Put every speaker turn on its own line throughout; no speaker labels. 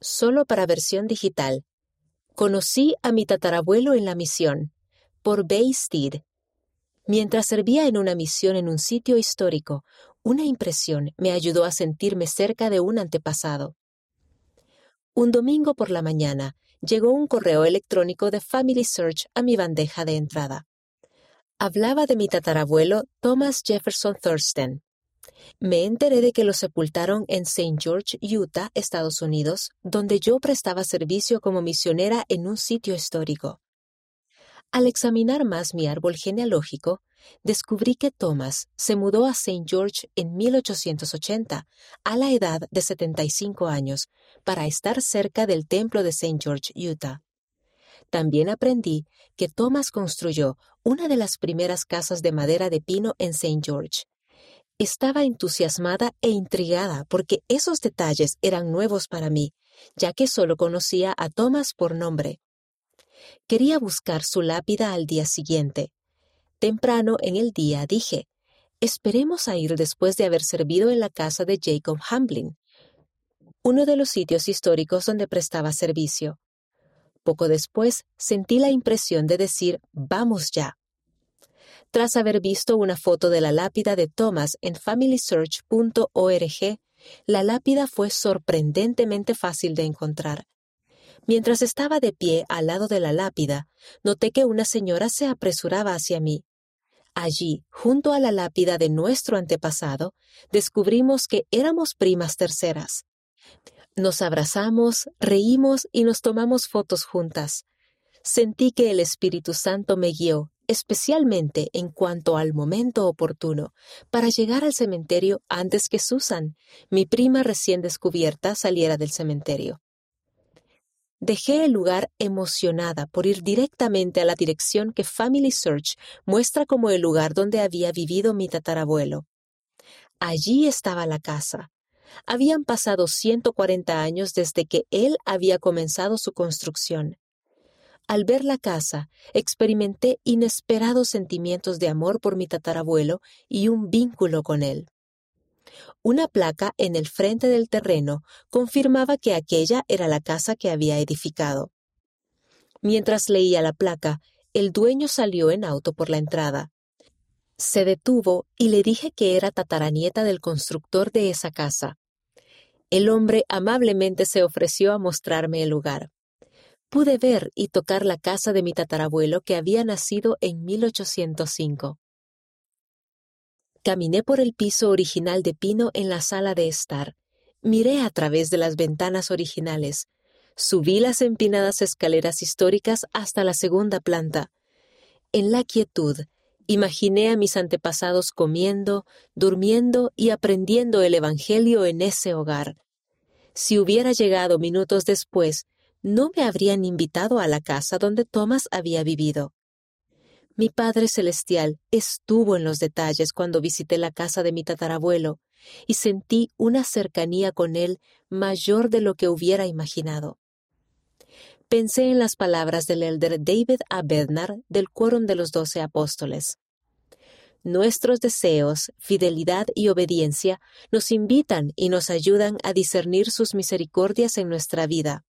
solo para versión digital. Conocí a mi tatarabuelo en la misión, por Bay Steed. Mientras servía en una misión en un sitio histórico, una impresión me ayudó a sentirme cerca de un antepasado. Un domingo por la mañana llegó un correo electrónico de Family Search a mi bandeja de entrada. Hablaba de mi tatarabuelo Thomas Jefferson Thurston. Me enteré de que lo sepultaron en St. George, Utah, Estados Unidos, donde yo prestaba servicio como misionera en un sitio histórico. Al examinar más mi árbol genealógico, descubrí que Thomas se mudó a St. George en 1880, a la edad de 75 años, para estar cerca del templo de St. George, Utah. También aprendí que Thomas construyó una de las primeras casas de madera de pino en St. George, estaba entusiasmada e intrigada porque esos detalles eran nuevos para mí, ya que solo conocía a Thomas por nombre. Quería buscar su lápida al día siguiente. Temprano en el día dije, esperemos a ir después de haber servido en la casa de Jacob Hamblin, uno de los sitios históricos donde prestaba servicio. Poco después sentí la impresión de decir, vamos ya. Tras haber visto una foto de la lápida de Thomas en familysearch.org, la lápida fue sorprendentemente fácil de encontrar. Mientras estaba de pie al lado de la lápida, noté que una señora se apresuraba hacia mí. Allí, junto a la lápida de nuestro antepasado, descubrimos que éramos primas terceras. Nos abrazamos, reímos y nos tomamos fotos juntas. Sentí que el Espíritu Santo me guió especialmente en cuanto al momento oportuno, para llegar al cementerio antes que Susan, mi prima recién descubierta, saliera del cementerio. Dejé el lugar emocionada por ir directamente a la dirección que Family Search muestra como el lugar donde había vivido mi tatarabuelo. Allí estaba la casa. Habían pasado 140 años desde que él había comenzado su construcción. Al ver la casa, experimenté inesperados sentimientos de amor por mi tatarabuelo y un vínculo con él. Una placa en el frente del terreno confirmaba que aquella era la casa que había edificado. Mientras leía la placa, el dueño salió en auto por la entrada. Se detuvo y le dije que era tataranieta del constructor de esa casa. El hombre amablemente se ofreció a mostrarme el lugar pude ver y tocar la casa de mi tatarabuelo que había nacido en 1805. Caminé por el piso original de pino en la sala de estar. Miré a través de las ventanas originales. Subí las empinadas escaleras históricas hasta la segunda planta. En la quietud, imaginé a mis antepasados comiendo, durmiendo y aprendiendo el Evangelio en ese hogar. Si hubiera llegado minutos después, no me habrían invitado a la casa donde Thomas había vivido. Mi Padre Celestial estuvo en los detalles cuando visité la casa de mi tatarabuelo y sentí una cercanía con él mayor de lo que hubiera imaginado. Pensé en las palabras del elder David A. Bednar del Quórum de los Doce Apóstoles. Nuestros deseos, fidelidad y obediencia nos invitan y nos ayudan a discernir sus misericordias en nuestra vida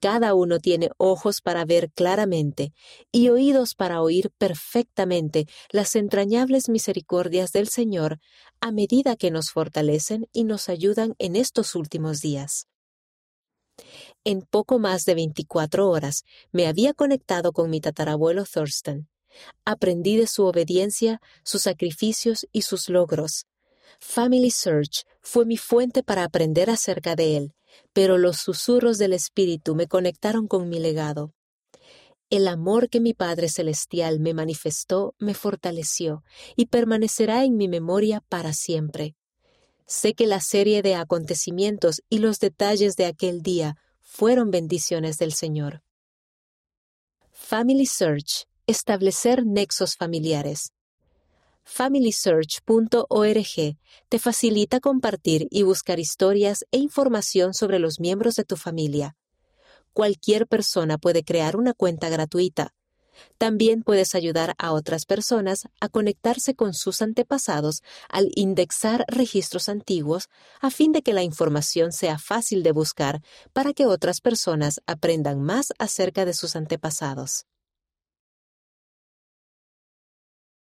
cada uno tiene ojos para ver claramente y oídos para oír perfectamente las entrañables misericordias del Señor a medida que nos fortalecen y nos ayudan en estos últimos días. En poco más de 24 horas me había conectado con mi tatarabuelo Thurston. Aprendí de su obediencia, sus sacrificios y sus logros. Family Search fue mi fuente para aprender acerca de él pero los susurros del Espíritu me conectaron con mi legado. El amor que mi Padre Celestial me manifestó me fortaleció y permanecerá en mi memoria para siempre. Sé que la serie de acontecimientos y los detalles de aquel día fueron bendiciones del Señor. Family Search. Establecer nexos familiares familysearch.org te facilita compartir y buscar historias e información sobre los miembros de tu familia. Cualquier persona puede crear una cuenta gratuita. También puedes ayudar a otras personas a conectarse con sus antepasados al indexar registros antiguos a fin de que la información sea fácil de buscar para que otras personas aprendan más acerca de sus antepasados.